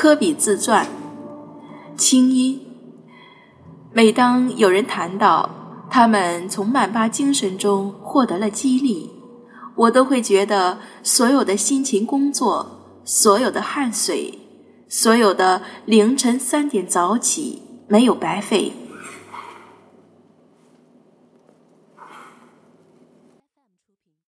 科比自传清音每当有人谈到他们从曼巴精神中获得了激励我都会觉得所有的辛勤工作所有的汗水所有的凌晨三点早起没有白费。